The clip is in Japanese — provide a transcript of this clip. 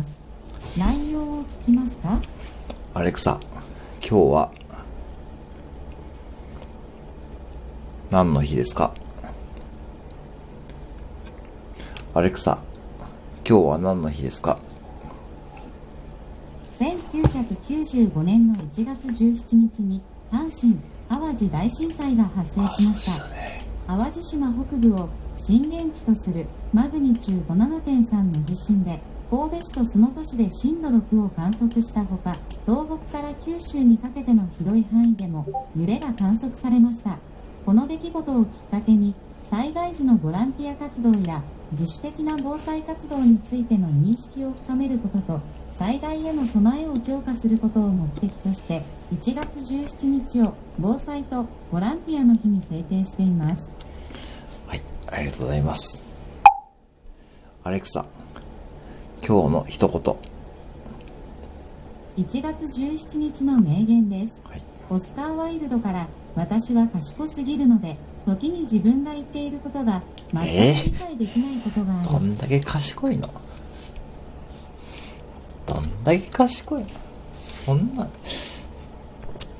ます。内容を聞きますか？アレクサ、今日は何の日ですか？アレクサ、今日は何の日ですか？1995年の1月17日に阪神・淡路大震災が発生しました。淡路島北部を震源地とするマグニチュード7.3の地震で神戸市と洲本市で震度6を観測したほか東北から九州にかけての広い範囲でも揺れが観測されました。この出来事をきっかけに災害時のボランティア活動や自主的な防災活動についての認識を深めることと災害への備えを強化することを目的として1月17日を防災とボランティアの日に制定しています。はい、ありがとうございます。アレクサ、今日の一言。1月17日の名言です。はい。オスカー・ワイルドから私は賢すぎるので時に自分が言っていることが全く理解できないことがある、どんだけ賢いの？どんだけ賢いの？そんな、